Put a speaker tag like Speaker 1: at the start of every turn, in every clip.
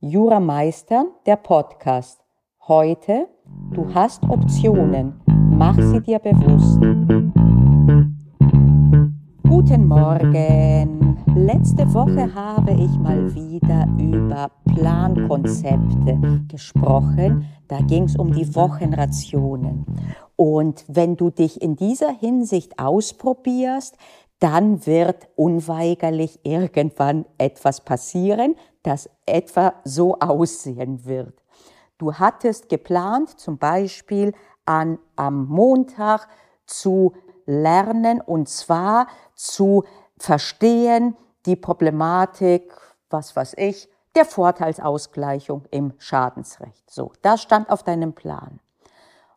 Speaker 1: Jura Meistern, der Podcast. Heute, du hast Optionen. Mach sie dir bewusst. Guten Morgen. Letzte Woche habe ich mal wieder über Plankonzepte gesprochen. Da ging es um die Wochenrationen. Und wenn du dich in dieser Hinsicht ausprobierst, dann wird unweigerlich irgendwann etwas passieren, das etwa so aussehen wird. Du hattest geplant, zum Beispiel an, am Montag zu lernen und zwar zu verstehen die Problematik, was weiß ich, der Vorteilsausgleichung im Schadensrecht. So, das stand auf deinem Plan.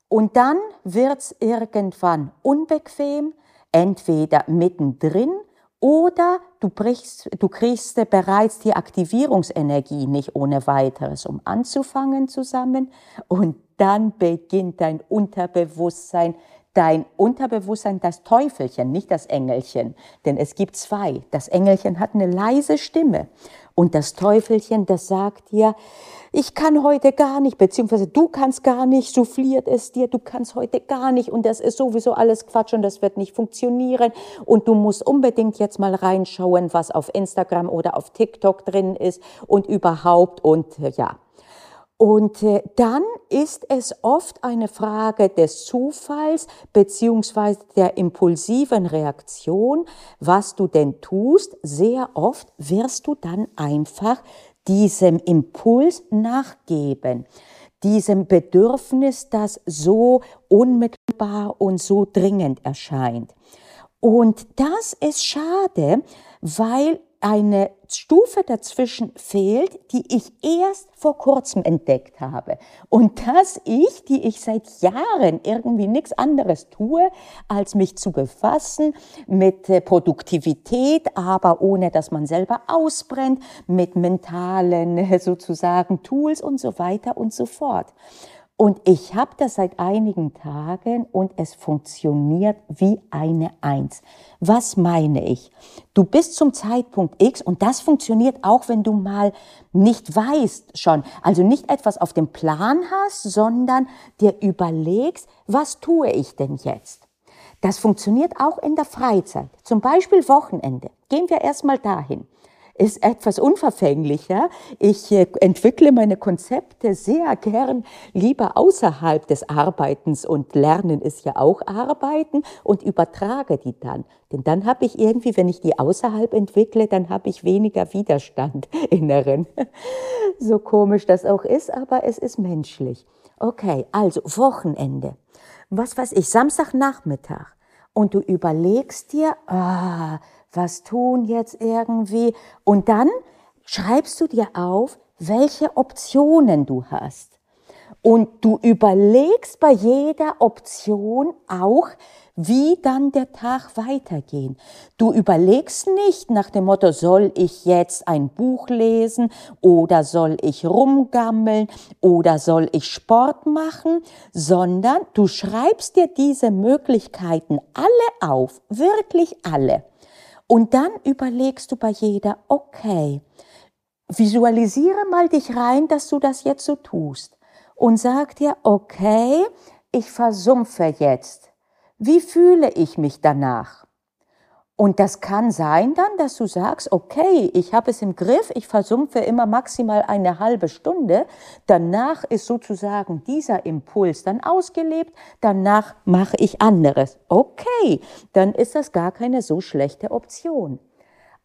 Speaker 1: Und dann wird's irgendwann unbequem, entweder mittendrin oder du, brichst, du kriegst bereits die Aktivierungsenergie nicht ohne weiteres, um anzufangen zusammen. Und dann beginnt dein Unterbewusstsein, dein Unterbewusstsein, das Teufelchen, nicht das Engelchen. Denn es gibt zwei. Das Engelchen hat eine leise Stimme. Und das Teufelchen, das sagt dir, ich kann heute gar nicht, beziehungsweise du kannst gar nicht, souffliert es dir, du kannst heute gar nicht und das ist sowieso alles Quatsch und das wird nicht funktionieren und du musst unbedingt jetzt mal reinschauen, was auf Instagram oder auf TikTok drin ist und überhaupt und äh, ja. Und äh, dann ist es oft eine Frage des Zufalls beziehungsweise der impulsiven Reaktion, was du denn tust. Sehr oft wirst du dann einfach diesem Impuls nachgeben, diesem Bedürfnis, das so unmittelbar und so dringend erscheint. Und das ist schade, weil eine Stufe dazwischen fehlt, die ich erst vor kurzem entdeckt habe. Und dass ich, die ich seit Jahren irgendwie nichts anderes tue, als mich zu befassen mit äh, Produktivität, aber ohne dass man selber ausbrennt, mit mentalen sozusagen Tools und so weiter und so fort. Und ich habe das seit einigen Tagen und es funktioniert wie eine Eins. Was meine ich? Du bist zum Zeitpunkt X und das funktioniert auch, wenn du mal nicht weißt schon, also nicht etwas auf dem Plan hast, sondern dir überlegst, was tue ich denn jetzt? Das funktioniert auch in der Freizeit, zum Beispiel Wochenende. Gehen wir erstmal dahin ist etwas unverfänglicher. Ich äh, entwickle meine Konzepte sehr gern lieber außerhalb des Arbeitens und Lernen ist ja auch Arbeiten und übertrage die dann. Denn dann habe ich irgendwie, wenn ich die außerhalb entwickle, dann habe ich weniger Widerstand inneren. So komisch das auch ist, aber es ist menschlich. Okay, also Wochenende. Was weiß ich, Samstagnachmittag. Und du überlegst dir, ah, was tun jetzt irgendwie. Und dann schreibst du dir auf, welche Optionen du hast. Und du überlegst bei jeder Option auch, wie dann der Tag weitergehen. Du überlegst nicht nach dem Motto, soll ich jetzt ein Buch lesen oder soll ich rumgammeln oder soll ich Sport machen, sondern du schreibst dir diese Möglichkeiten alle auf, wirklich alle. Und dann überlegst du bei jeder, okay, visualisiere mal dich rein, dass du das jetzt so tust. Und sag dir, okay, ich versumpfe jetzt. Wie fühle ich mich danach? Und das kann sein dann, dass du sagst, okay, ich habe es im Griff, ich versumpfe immer maximal eine halbe Stunde. Danach ist sozusagen dieser Impuls dann ausgelebt. Danach mache ich anderes. Okay, dann ist das gar keine so schlechte Option.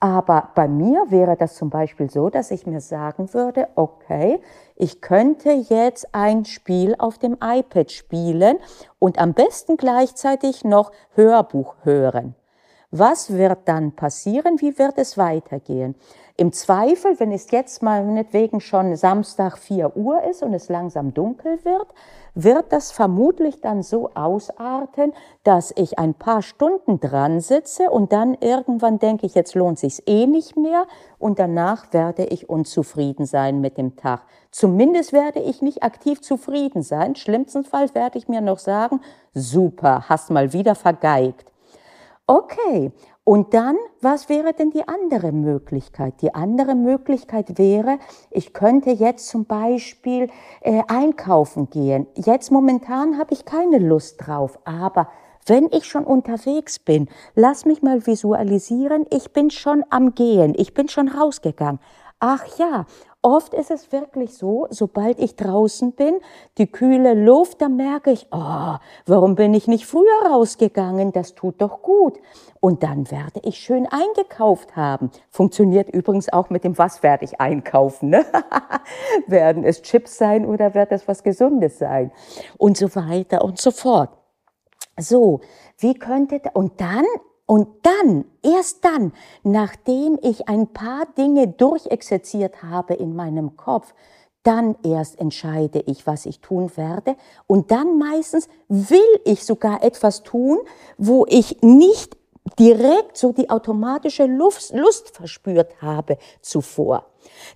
Speaker 1: Aber bei mir wäre das zum Beispiel so, dass ich mir sagen würde, okay, ich könnte jetzt ein Spiel auf dem iPad spielen und am besten gleichzeitig noch Hörbuch hören. Was wird dann passieren? Wie wird es weitergehen? Im Zweifel, wenn es jetzt mal meinetwegen schon Samstag 4 Uhr ist und es langsam dunkel wird, wird das vermutlich dann so ausarten, dass ich ein paar Stunden dran sitze und dann irgendwann denke ich, jetzt lohnt sich's eh nicht mehr und danach werde ich unzufrieden sein mit dem Tag. Zumindest werde ich nicht aktiv zufrieden sein. Schlimmstenfalls werde ich mir noch sagen, super, hast mal wieder vergeigt. Okay, Und dann, was wäre denn die andere Möglichkeit? Die andere Möglichkeit wäre, ich könnte jetzt zum Beispiel äh, einkaufen gehen. Jetzt momentan habe ich keine Lust drauf, aber wenn ich schon unterwegs bin, lass mich mal visualisieren, ich bin schon am Gehen, ich bin schon rausgegangen. Ach ja, oft ist es wirklich so, sobald ich draußen bin, die kühle Luft, da merke ich, oh, warum bin ich nicht früher rausgegangen? Das tut doch gut. Und dann werde ich schön eingekauft haben. Funktioniert übrigens auch mit dem Was werde ich einkaufen. Ne? Werden es Chips sein oder wird es was Gesundes sein? Und so weiter und so fort. So, wie könnte, und dann und dann, erst dann, nachdem ich ein paar Dinge durchexerziert habe in meinem Kopf, dann erst entscheide ich, was ich tun werde. Und dann meistens will ich sogar etwas tun, wo ich nicht direkt so die automatische Lust, Lust verspürt habe zuvor.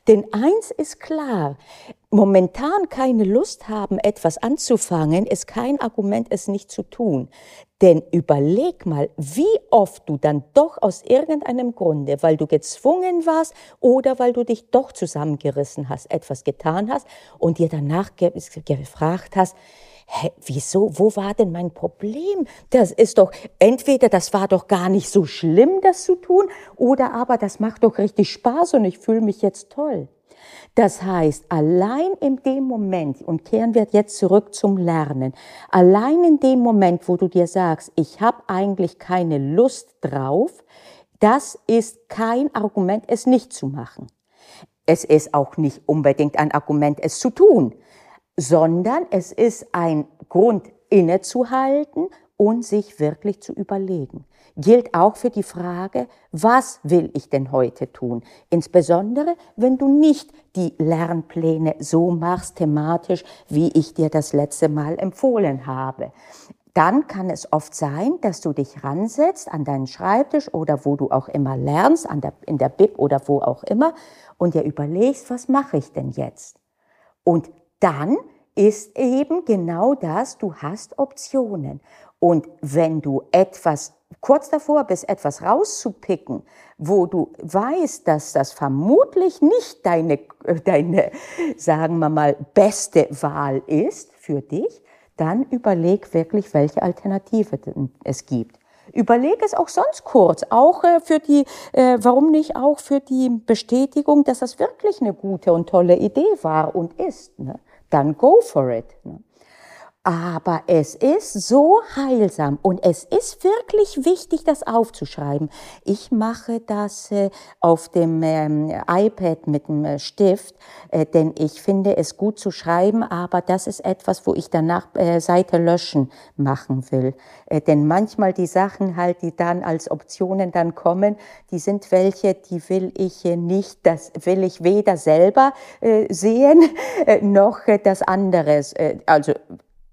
Speaker 1: Denn eins ist klar, momentan keine Lust haben, etwas anzufangen, ist kein Argument, es nicht zu tun. Denn überleg mal, wie oft du dann doch aus irgendeinem Grunde, weil du gezwungen warst oder weil du dich doch zusammengerissen hast, etwas getan hast und dir danach gefragt hast, hä, wieso, wo war denn mein Problem? Das ist doch, entweder das war doch gar nicht so schlimm, das zu tun, oder aber das macht doch richtig Spaß und ich fühle mich jetzt toll. Das heißt, allein in dem Moment, und kehren wir jetzt zurück zum Lernen, allein in dem Moment, wo du dir sagst, ich habe eigentlich keine Lust drauf, das ist kein Argument, es nicht zu machen. Es ist auch nicht unbedingt ein Argument, es zu tun sondern es ist ein Grund, innezuhalten und sich wirklich zu überlegen. Gilt auch für die Frage, was will ich denn heute tun? Insbesondere, wenn du nicht die Lernpläne so machst, thematisch, wie ich dir das letzte Mal empfohlen habe. Dann kann es oft sein, dass du dich ransetzt an deinen Schreibtisch oder wo du auch immer lernst, der, in der Bib oder wo auch immer, und dir überlegst, was mache ich denn jetzt? Und dann ist eben genau das, du hast Optionen. Und wenn du etwas kurz davor bist, etwas rauszupicken, wo du weißt, dass das vermutlich nicht deine, deine, sagen wir mal, beste Wahl ist für dich, dann überleg wirklich, welche Alternative es gibt. Überleg es auch sonst kurz, auch äh, für die, äh, warum nicht auch für die Bestätigung, dass das wirklich eine gute und tolle Idee war und ist. Ne? Dann go for it. Ne? Aber es ist so heilsam und es ist wirklich wichtig, das aufzuschreiben. Ich mache das äh, auf dem ähm, iPad mit dem äh, Stift, äh, denn ich finde es gut zu schreiben, aber das ist etwas, wo ich danach Seite löschen machen will. Denn manchmal die Sachen halt, die dann als Optionen dann kommen, die sind welche, die will ich nicht, das will ich weder selber sehen, noch das anderes. Also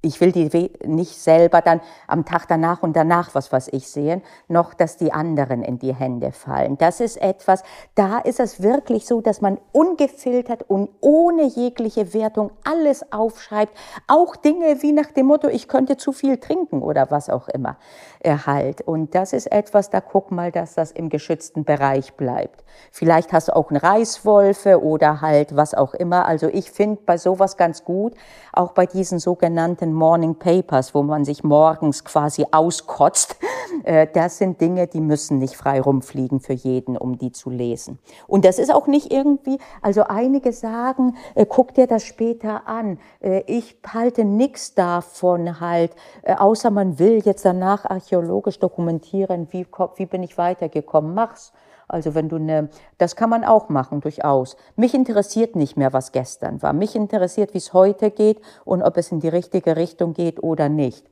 Speaker 1: ich will die nicht selber dann am Tag danach und danach was was ich sehen, noch dass die anderen in die Hände fallen. Das ist etwas, da ist es wirklich so, dass man ungefiltert und ohne jegliche Wertung alles aufschreibt, auch Dinge wie nach dem Motto, ich könnte zu viel trinken oder was auch immer halt. Und das ist etwas, da guck mal, dass das im geschützten Bereich bleibt. Vielleicht hast du auch einen Reißwolfe oder halt was auch immer. Also ich finde bei sowas ganz gut, auch bei diesen sogenannten Morning Papers, wo man sich morgens quasi auskotzt. Äh, das sind Dinge, die müssen nicht frei rumfliegen für jeden, um die zu lesen. Und das ist auch nicht irgendwie, also einige sagen, äh, guck dir das später an. Äh, ich halte nichts davon halt, außer man will jetzt danach archäologisch dokumentieren, wie, wie bin ich weitergekommen. Mach's. Also wenn du eine, das kann man auch machen, durchaus. Mich interessiert nicht mehr, was gestern war. Mich interessiert, wie es heute geht und ob es in die richtige Richtung geht oder nicht.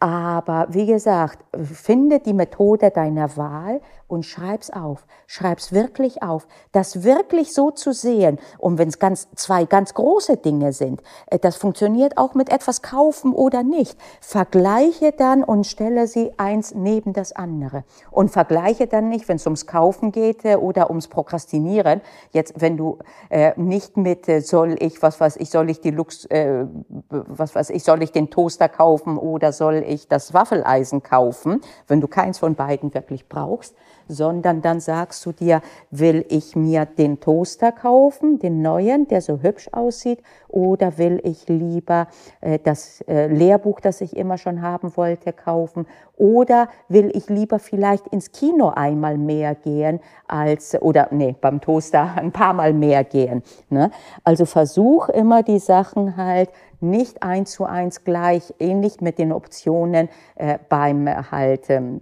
Speaker 1: Aber wie gesagt, finde die Methode deiner Wahl und schreib's auf. Schreib's wirklich auf. Das wirklich so zu sehen. Und wenn es ganz, zwei ganz große Dinge sind, äh, das funktioniert auch mit etwas kaufen oder nicht. Vergleiche dann und stelle sie eins neben das andere. Und vergleiche dann nicht, wenn es ums Kaufen geht äh, oder ums Prokrastinieren. Jetzt, wenn du äh, nicht mit, äh, soll ich, was weiß ich, soll ich die Lux, äh, was weiß ich, soll ich den Toaster kaufen oder soll ich das Waffeleisen kaufen, wenn du keins von beiden wirklich brauchst, sondern dann sagst du dir, will ich mir den Toaster kaufen, den neuen, der so hübsch aussieht, oder will ich lieber äh, das äh, Lehrbuch, das ich immer schon haben wollte, kaufen, oder will ich lieber vielleicht ins Kino einmal mehr gehen als, oder nee, beim Toaster ein paar Mal mehr gehen. Ne? Also versuch immer die Sachen halt nicht eins zu eins gleich, ähnlich mit den Optionen äh, beim halt ähm,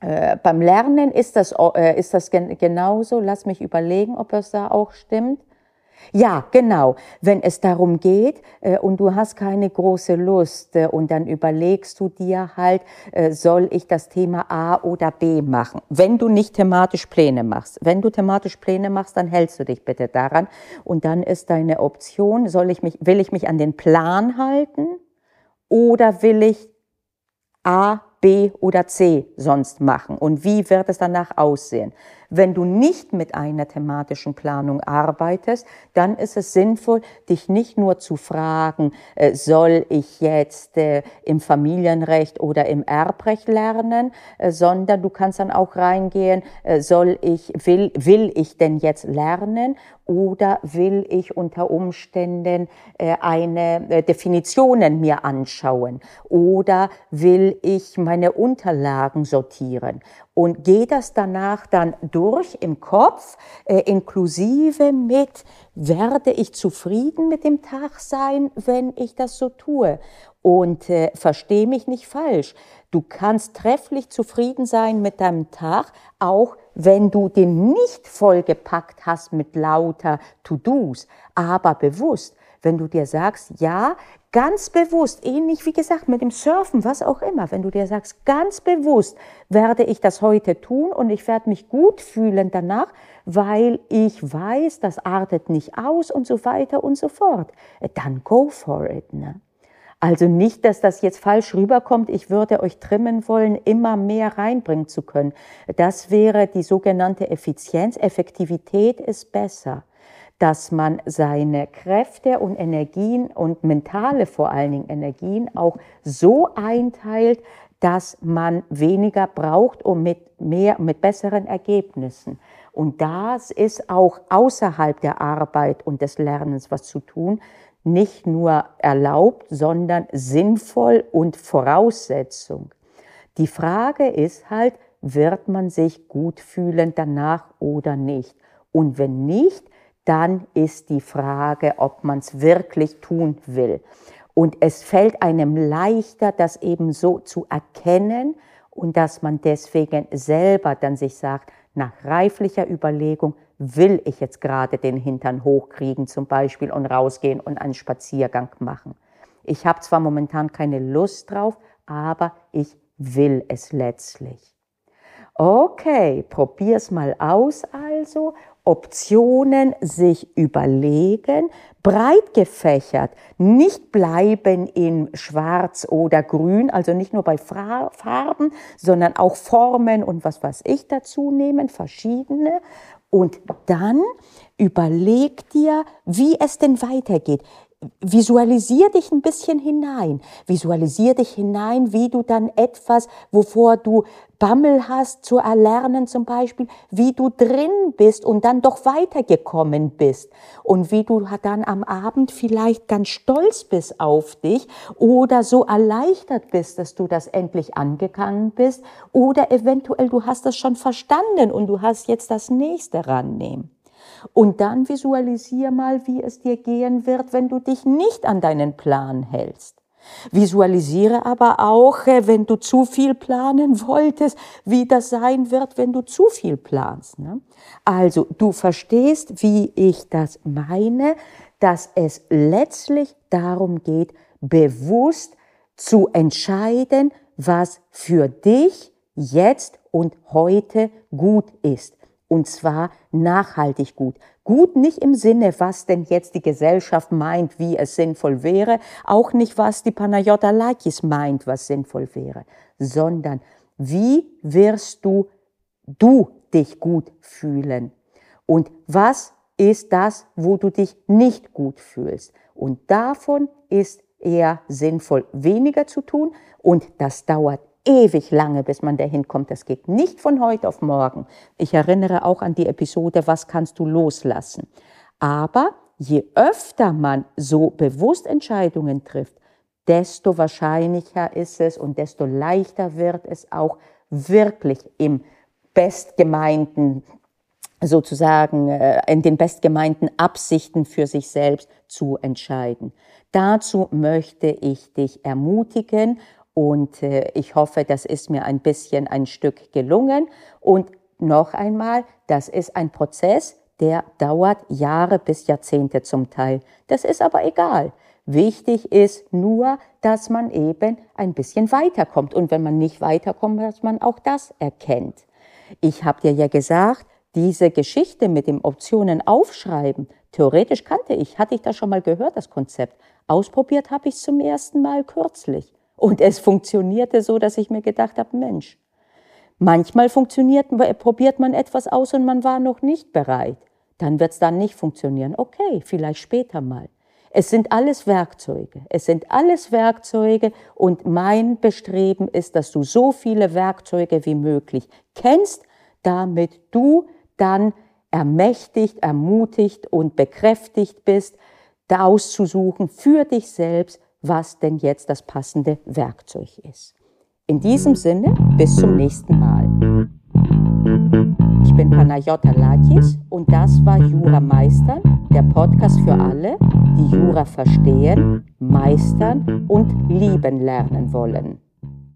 Speaker 1: äh, beim Lernen ist das, äh, ist das gen genauso. Lass mich überlegen, ob das da auch stimmt. Ja, genau. Wenn es darum geht äh, und du hast keine große Lust äh, und dann überlegst du dir halt, äh, soll ich das Thema A oder B machen? Wenn du nicht thematisch Pläne machst. Wenn du thematisch Pläne machst, dann hältst du dich bitte daran. Und dann ist deine Option, soll ich mich, will ich mich an den Plan halten oder will ich A, B oder C sonst machen und wie wird es danach aussehen. Wenn du nicht mit einer thematischen Planung arbeitest, dann ist es sinnvoll, dich nicht nur zu fragen, äh, soll ich jetzt äh, im Familienrecht oder im Erbrecht lernen, äh, sondern du kannst dann auch reingehen, soll ich, will, will ich denn jetzt lernen oder will ich unter Umständen eine Definitionen mir anschauen oder will ich meine Unterlagen sortieren und gehe das danach dann durch im Kopf, äh, inklusive mit, werde ich zufrieden mit dem Tag sein, wenn ich das so tue? Und äh, verstehe mich nicht falsch. Du kannst trefflich zufrieden sein mit deinem Tag, auch wenn du den nicht vollgepackt hast mit lauter To-Dos, aber bewusst. Wenn du dir sagst, ja, ganz bewusst, ähnlich wie gesagt mit dem Surfen, was auch immer, wenn du dir sagst, ganz bewusst werde ich das heute tun und ich werde mich gut fühlen danach, weil ich weiß, das artet nicht aus und so weiter und so fort, dann go for it. Ne? Also nicht, dass das jetzt falsch rüberkommt, ich würde euch trimmen wollen, immer mehr reinbringen zu können. Das wäre die sogenannte Effizienz. Effektivität ist besser dass man seine Kräfte und Energien und mentale vor allen Dingen Energien auch so einteilt, dass man weniger braucht und mit mehr, mit besseren Ergebnissen. Und das ist auch außerhalb der Arbeit und des Lernens was zu tun, nicht nur erlaubt, sondern sinnvoll und Voraussetzung. Die Frage ist halt, wird man sich gut fühlen danach oder nicht? Und wenn nicht, dann ist die Frage, ob man es wirklich tun will. Und es fällt einem leichter, das eben so zu erkennen und dass man deswegen selber dann sich sagt, nach reiflicher Überlegung will ich jetzt gerade den Hintern hochkriegen zum Beispiel und rausgehen und einen Spaziergang machen. Ich habe zwar momentan keine Lust drauf, aber ich will es letztlich. Okay, probier's mal aus also Optionen sich überlegen, breit gefächert, nicht bleiben in Schwarz oder Grün, also nicht nur bei Farben, sondern auch Formen und was weiß ich dazu nehmen, verschiedene. Und dann überleg dir, wie es denn weitergeht visualisier dich ein bisschen hinein. Visualisier dich hinein, wie du dann etwas, wovor du Bammel hast zu erlernen zum Beispiel, wie du drin bist und dann doch weitergekommen bist und wie du dann am Abend vielleicht ganz stolz bist auf dich oder so erleichtert bist, dass du das endlich angegangen bist oder eventuell du hast das schon verstanden und du hast jetzt das nächste rannehmen. Und dann visualisier mal, wie es dir gehen wird, wenn du dich nicht an deinen Plan hältst. Visualisiere aber auch, äh, wenn du zu viel planen wolltest, wie das sein wird, wenn du zu viel planst. Ne? Also du verstehst, wie ich das meine, dass es letztlich darum geht, bewusst zu entscheiden, was für dich jetzt und heute gut ist und zwar nachhaltig gut. Gut nicht im Sinne, was denn jetzt die Gesellschaft meint, wie es sinnvoll wäre, auch nicht, was die Panayota Lakis meint, was sinnvoll wäre, sondern wie wirst du, du dich gut fühlen? Und was ist das, wo du dich nicht gut fühlst? Und davon ist eher sinnvoll, weniger zu tun. Und das dauert ewig lange, bis man dahin kommt. Das geht nicht von heute auf morgen. Ich erinnere auch an die Episode, was kannst du loslassen? Aber je öfter man so bewusst Entscheidungen trifft, desto wahrscheinlicher ist es und desto leichter wird es auch wirklich im bestgemeinten sozusagen äh, in den bestgemeinten Absichten für sich selbst zu entscheiden. Dazu möchte ich dich ermutigen und äh, ich hoffe, das ist mir ein bisschen ein Stück gelungen. Und noch einmal, das ist ein Prozess, der dauert Jahre bis Jahrzehnte zum Teil. Das ist aber egal. Wichtig ist nur, dass man eben ein bisschen weiterkommt. Und wenn man nicht weiterkommt, dass man auch das erkennt. Ich habe dir ja gesagt, diese Geschichte mit dem Optionen aufschreiben, theoretisch kannte ich, hatte ich das schon mal gehört, das Konzept. Ausprobiert habe ich es zum ersten Mal kürzlich. Und es funktionierte so, dass ich mir gedacht habe, Mensch, manchmal funktioniert, probiert man etwas aus und man war noch nicht bereit. Dann wird es dann nicht funktionieren. Okay, vielleicht später mal. Es sind alles Werkzeuge. Es sind alles Werkzeuge und mein Bestreben ist, dass du so viele Werkzeuge wie möglich kennst, damit du dann ermächtigt, ermutigt und bekräftigt bist, da auszusuchen für dich selbst, was denn jetzt das passende Werkzeug ist. In diesem Sinne, bis zum nächsten Mal. Ich bin Panayota Latis und das war Jura Meistern, der Podcast für alle, die Jura verstehen, meistern und lieben lernen wollen.